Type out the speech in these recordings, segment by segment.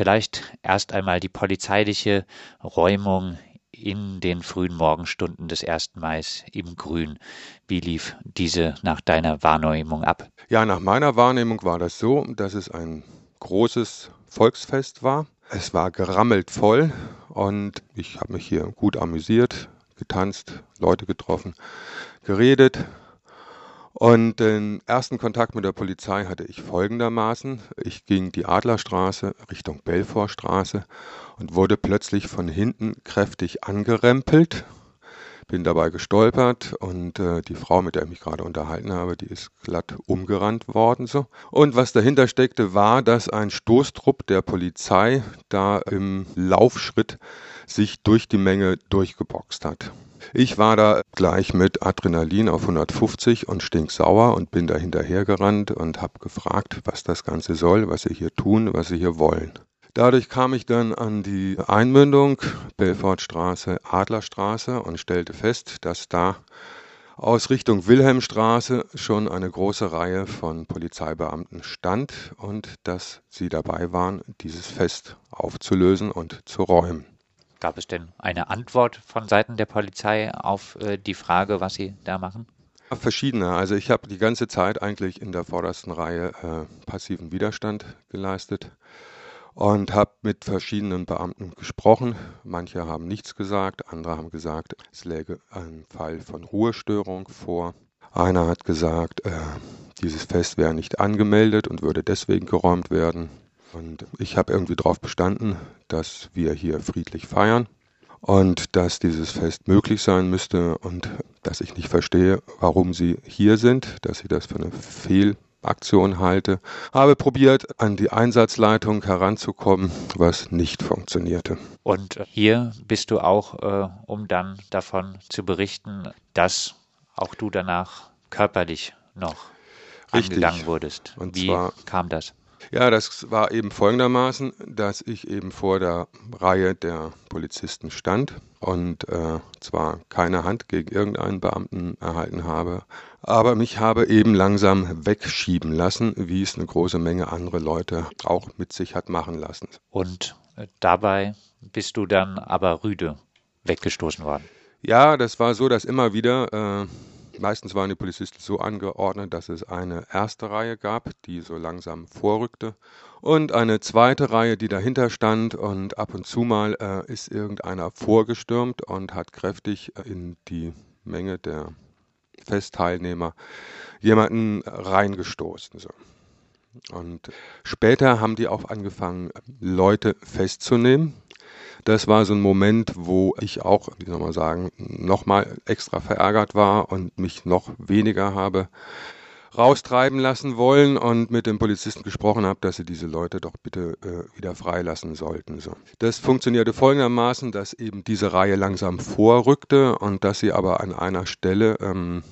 Vielleicht erst einmal die polizeiliche Räumung in den frühen Morgenstunden des 1. Mai im Grün. Wie lief diese nach deiner Wahrnehmung ab? Ja, nach meiner Wahrnehmung war das so, dass es ein großes Volksfest war. Es war gerammelt voll und ich habe mich hier gut amüsiert, getanzt, Leute getroffen, geredet. Und den ersten Kontakt mit der Polizei hatte ich folgendermaßen. Ich ging die Adlerstraße Richtung Belfortstraße und wurde plötzlich von hinten kräftig angerempelt bin dabei gestolpert und äh, die Frau, mit der ich mich gerade unterhalten habe, die ist glatt umgerannt worden so. Und was dahinter steckte, war, dass ein Stoßtrupp der Polizei da im Laufschritt sich durch die Menge durchgeboxt hat. Ich war da gleich mit Adrenalin auf 150 und stinksauer und bin da hinterhergerannt und habe gefragt, was das Ganze soll, was sie hier tun, was sie hier wollen. Dadurch kam ich dann an die Einmündung Belfortstraße, Adlerstraße und stellte fest, dass da aus Richtung Wilhelmstraße schon eine große Reihe von Polizeibeamten stand und dass sie dabei waren, dieses Fest aufzulösen und zu räumen. Gab es denn eine Antwort von Seiten der Polizei auf äh, die Frage, was sie da machen? Verschiedene. Also ich habe die ganze Zeit eigentlich in der vordersten Reihe äh, passiven Widerstand geleistet und habe mit verschiedenen Beamten gesprochen. Manche haben nichts gesagt, andere haben gesagt, es läge ein Fall von Ruhestörung vor. Einer hat gesagt, äh, dieses Fest wäre nicht angemeldet und würde deswegen geräumt werden. Und ich habe irgendwie darauf bestanden, dass wir hier friedlich feiern und dass dieses Fest möglich sein müsste und dass ich nicht verstehe, warum sie hier sind, dass ich das für eine Fehl Aktion halte, habe probiert, an die Einsatzleitung heranzukommen, was nicht funktionierte. Und hier bist du auch, äh, um dann davon zu berichten, dass auch du danach körperlich noch Richtig. angegangen wurdest. Und Wie zwar, kam das? Ja, das war eben folgendermaßen, dass ich eben vor der Reihe der Polizisten stand und äh, zwar keine Hand gegen irgendeinen Beamten erhalten habe, aber mich habe eben langsam wegschieben lassen, wie es eine große Menge andere Leute auch mit sich hat machen lassen. Und äh, dabei bist du dann aber rüde weggestoßen worden. Ja, das war so, dass immer wieder, äh, meistens waren die Polizisten so angeordnet, dass es eine erste Reihe gab, die so langsam vorrückte und eine zweite Reihe, die dahinter stand und ab und zu mal äh, ist irgendeiner vorgestürmt und hat kräftig äh, in die Menge der Festteilnehmer jemanden reingestoßen. So. Und später haben die auch angefangen, Leute festzunehmen. Das war so ein Moment, wo ich auch, wie soll man sagen, nochmal extra verärgert war und mich noch weniger habe raustreiben lassen wollen und mit dem Polizisten gesprochen habe, dass sie diese Leute doch bitte äh, wieder freilassen sollten. So. Das funktionierte folgendermaßen, dass eben diese Reihe langsam vorrückte und dass sie aber an einer Stelle ähm,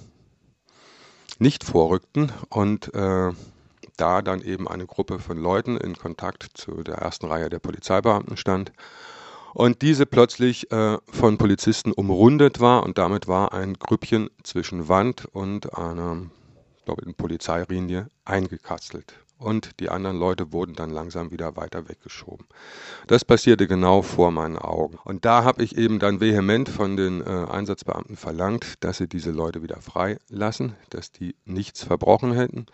nicht vorrückten und äh, da dann eben eine Gruppe von Leuten in Kontakt zu der ersten Reihe der Polizeibeamten stand und diese plötzlich äh, von Polizisten umrundet war und damit war ein Grüppchen zwischen Wand und einer doppelten Polizeilinie eingekastelt. Und die anderen Leute wurden dann langsam wieder weiter weggeschoben. Das passierte genau vor meinen Augen. Und da habe ich eben dann vehement von den äh, Einsatzbeamten verlangt, dass sie diese Leute wieder freilassen, dass die nichts verbrochen hätten,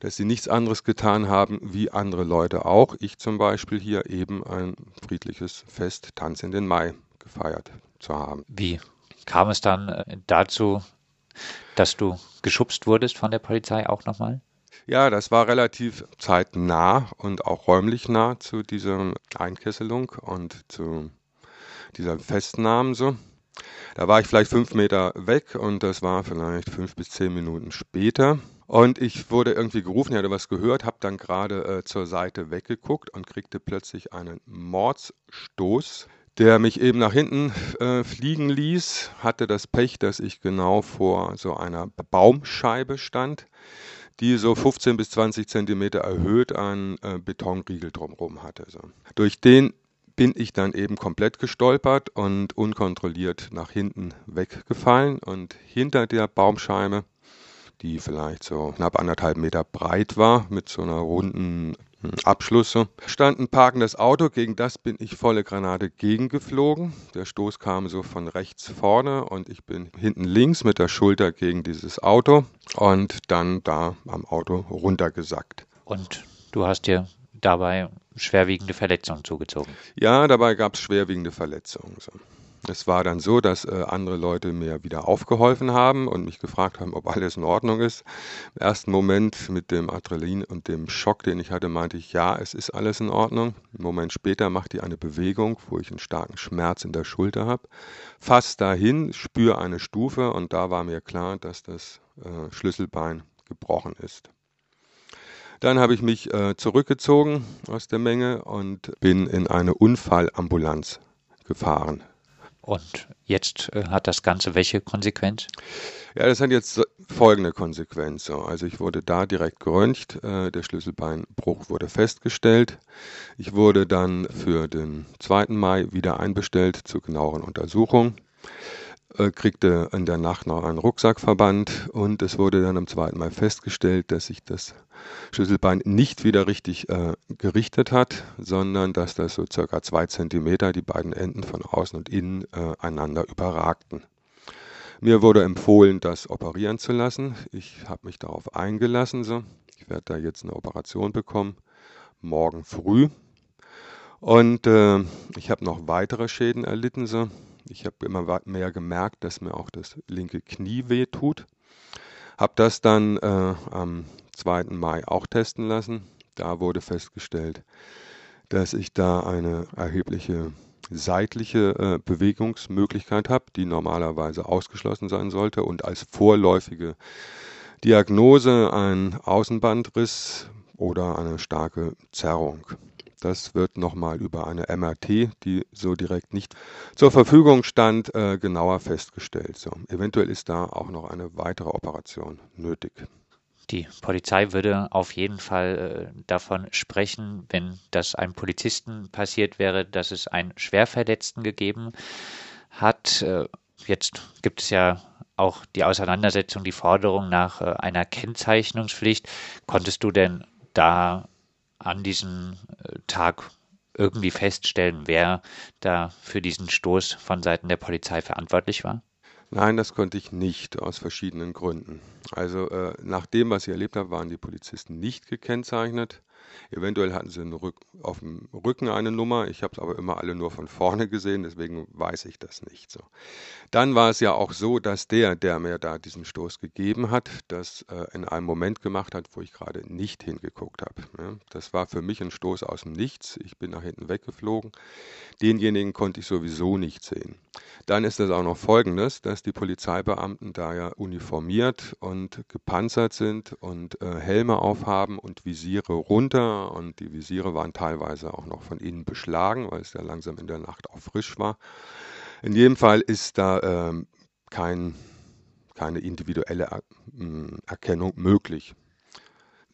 dass sie nichts anderes getan haben wie andere Leute auch. Ich zum Beispiel hier eben ein friedliches Fest Tanz in den Mai gefeiert zu haben. Wie kam es dann äh, dazu, dass du geschubst wurdest von der Polizei auch nochmal? Ja, das war relativ zeitnah und auch räumlich nah zu dieser Einkesselung und zu dieser Festnahme so. Da war ich vielleicht fünf Meter weg und das war vielleicht fünf bis zehn Minuten später. Und ich wurde irgendwie gerufen, ich hatte was gehört, habe dann gerade äh, zur Seite weggeguckt und kriegte plötzlich einen Mordsstoß der mich eben nach hinten äh, fliegen ließ, hatte das Pech, dass ich genau vor so einer Baumscheibe stand, die so 15 bis 20 Zentimeter erhöht einen äh, Betonriegel drumherum hatte. So. Durch den bin ich dann eben komplett gestolpert und unkontrolliert nach hinten weggefallen und hinter der Baumscheibe, die vielleicht so knapp anderthalb Meter breit war, mit so einer runden Abschluss. Stand ein parkendes Auto, gegen das bin ich volle Granate gegengeflogen. Der Stoß kam so von rechts vorne und ich bin hinten links mit der Schulter gegen dieses Auto und dann da am Auto runtergesackt. Und du hast dir dabei schwerwiegende Verletzungen zugezogen? Ja, dabei gab es schwerwiegende Verletzungen. So. Es war dann so, dass äh, andere Leute mir wieder aufgeholfen haben und mich gefragt haben, ob alles in Ordnung ist. Im ersten Moment mit dem Adrenalin und dem Schock, den ich hatte, meinte ich, ja, es ist alles in Ordnung. Einen Moment später machte ich eine Bewegung, wo ich einen starken Schmerz in der Schulter habe. Fast dahin, spüre eine Stufe und da war mir klar, dass das äh, Schlüsselbein gebrochen ist. Dann habe ich mich äh, zurückgezogen aus der Menge und bin in eine Unfallambulanz gefahren. Und jetzt äh, hat das Ganze welche Konsequenz? Ja, das hat jetzt folgende Konsequenz. Also ich wurde da direkt geröntgt, äh, der Schlüsselbeinbruch wurde festgestellt. Ich wurde dann für den 2. Mai wieder einbestellt zur genaueren Untersuchung. Äh, kriegte in der Nacht noch einen Rucksackverband und es wurde dann am zweiten Mal festgestellt, dass sich das Schlüsselbein nicht wieder richtig äh, gerichtet hat, sondern dass das so circa zwei Zentimeter die beiden Enden von außen und innen äh, einander überragten. Mir wurde empfohlen, das operieren zu lassen. Ich habe mich darauf eingelassen. So. Ich werde da jetzt eine Operation bekommen, morgen früh. Und äh, ich habe noch weitere Schäden erlitten. So. Ich habe immer mehr gemerkt, dass mir auch das linke Knie weh tut. Habe das dann äh, am 2. Mai auch testen lassen. Da wurde festgestellt, dass ich da eine erhebliche seitliche äh, Bewegungsmöglichkeit habe, die normalerweise ausgeschlossen sein sollte und als vorläufige Diagnose ein Außenbandriss oder eine starke Zerrung. Das wird nochmal über eine MRT, die so direkt nicht zur Verfügung stand, äh, genauer festgestellt. So, eventuell ist da auch noch eine weitere Operation nötig. Die Polizei würde auf jeden Fall äh, davon sprechen, wenn das einem Polizisten passiert wäre, dass es einen Schwerverletzten gegeben hat. Äh, jetzt gibt es ja auch die Auseinandersetzung, die Forderung nach äh, einer Kennzeichnungspflicht. Konntest du denn da an diesem äh, Tag irgendwie feststellen, wer da für diesen Stoß von Seiten der Polizei verantwortlich war? Nein, das konnte ich nicht, aus verschiedenen Gründen. Also äh, nach dem, was ich erlebt habe, waren die Polizisten nicht gekennzeichnet. Eventuell hatten sie auf dem Rücken eine Nummer. Ich habe es aber immer alle nur von vorne gesehen, deswegen weiß ich das nicht so. Dann war es ja auch so, dass der, der mir da diesen Stoß gegeben hat, das äh, in einem Moment gemacht hat, wo ich gerade nicht hingeguckt habe. Ja, das war für mich ein Stoß aus dem Nichts. Ich bin nach hinten weggeflogen. Denjenigen konnte ich sowieso nicht sehen. Dann ist es auch noch Folgendes, dass die Polizeibeamten da ja uniformiert und gepanzert sind und äh, Helme aufhaben und Visiere runter und die Visiere waren teilweise auch noch von innen beschlagen, weil es ja langsam in der Nacht auch frisch war. In jedem Fall ist da ähm, kein, keine individuelle er äh, Erkennung möglich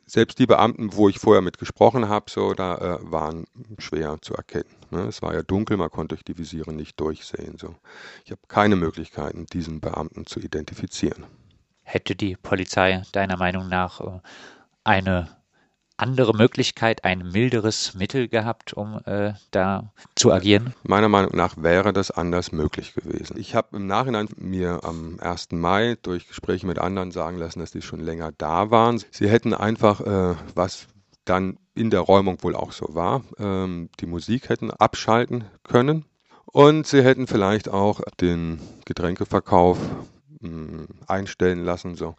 selbst die Beamten, wo ich vorher mit gesprochen habe, so, da äh, waren schwer zu erkennen. Ne? Es war ja dunkel, man konnte durch die Visiere nicht durchsehen. So. Ich habe keine Möglichkeiten, diesen Beamten zu identifizieren. Hätte die Polizei deiner Meinung nach äh, eine andere Möglichkeit, ein milderes Mittel gehabt, um äh, da zu agieren? Meiner Meinung nach wäre das anders möglich gewesen. Ich habe im Nachhinein mir am 1. Mai durch Gespräche mit anderen sagen lassen, dass die schon länger da waren. Sie hätten einfach, äh, was dann in der Räumung wohl auch so war, ähm, die Musik hätten abschalten können. Und sie hätten vielleicht auch den Getränkeverkauf mm, einstellen lassen. So.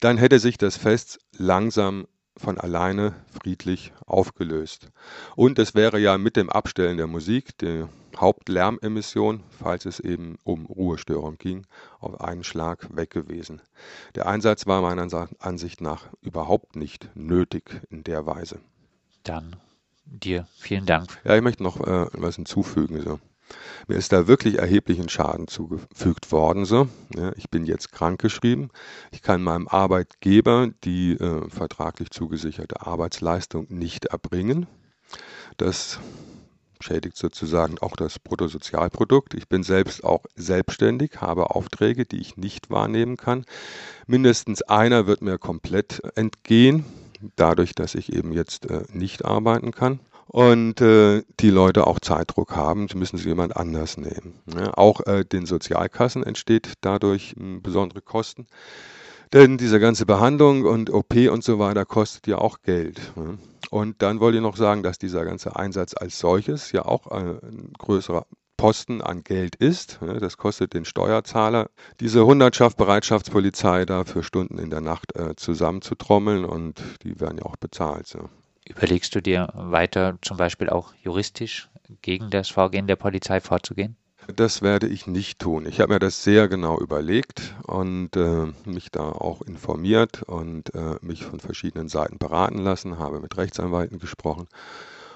Dann hätte sich das Fest langsam von alleine friedlich aufgelöst. Und es wäre ja mit dem Abstellen der Musik, die Hauptlärmemission, falls es eben um Ruhestörung ging, auf einen Schlag weg gewesen. Der Einsatz war meiner Ansicht nach überhaupt nicht nötig in der Weise. Dann dir vielen Dank. Ja, ich möchte noch äh, was hinzufügen. So. Mir ist da wirklich erheblichen Schaden zugefügt worden. So. Ja, ich bin jetzt krankgeschrieben. Ich kann meinem Arbeitgeber die äh, vertraglich zugesicherte Arbeitsleistung nicht erbringen. Das schädigt sozusagen auch das Bruttosozialprodukt. Ich bin selbst auch selbstständig, habe Aufträge, die ich nicht wahrnehmen kann. Mindestens einer wird mir komplett entgehen. dadurch, dass ich eben jetzt äh, nicht arbeiten kann und äh, die Leute auch Zeitdruck haben, sie müssen sich jemand anders nehmen. Ja, auch äh, den Sozialkassen entsteht dadurch m, besondere Kosten. Denn diese ganze Behandlung und OP und so weiter kostet ja auch Geld. Ja. Und dann wollte ich noch sagen, dass dieser ganze Einsatz als solches ja auch ein größerer Posten an Geld ist. Das kostet den Steuerzahler, diese Hundertschaft Bereitschaftspolizei da für Stunden in der Nacht äh, zusammenzutrommeln und die werden ja auch bezahlt. So. Überlegst du dir weiter zum Beispiel auch juristisch gegen das Vorgehen der Polizei vorzugehen? Das werde ich nicht tun. Ich habe mir das sehr genau überlegt und äh, mich da auch informiert und äh, mich von verschiedenen Seiten beraten lassen, habe mit Rechtsanwälten gesprochen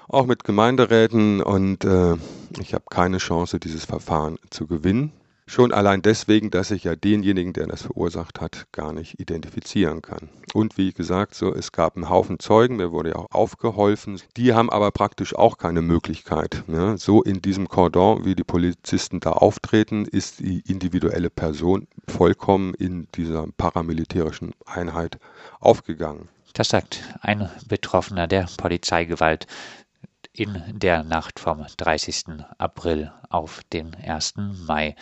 auch mit Gemeinderäten und äh, ich habe keine Chance, dieses Verfahren zu gewinnen. Schon allein deswegen, dass ich ja denjenigen, der das verursacht hat, gar nicht identifizieren kann. Und wie gesagt, so, es gab einen Haufen Zeugen, mir wurde ja auch aufgeholfen. Die haben aber praktisch auch keine Möglichkeit. Ne? So in diesem Cordon, wie die Polizisten da auftreten, ist die individuelle Person vollkommen in dieser paramilitärischen Einheit aufgegangen. Das sagt ein Betroffener der Polizeigewalt in der Nacht vom 30. April auf den 1. Mai.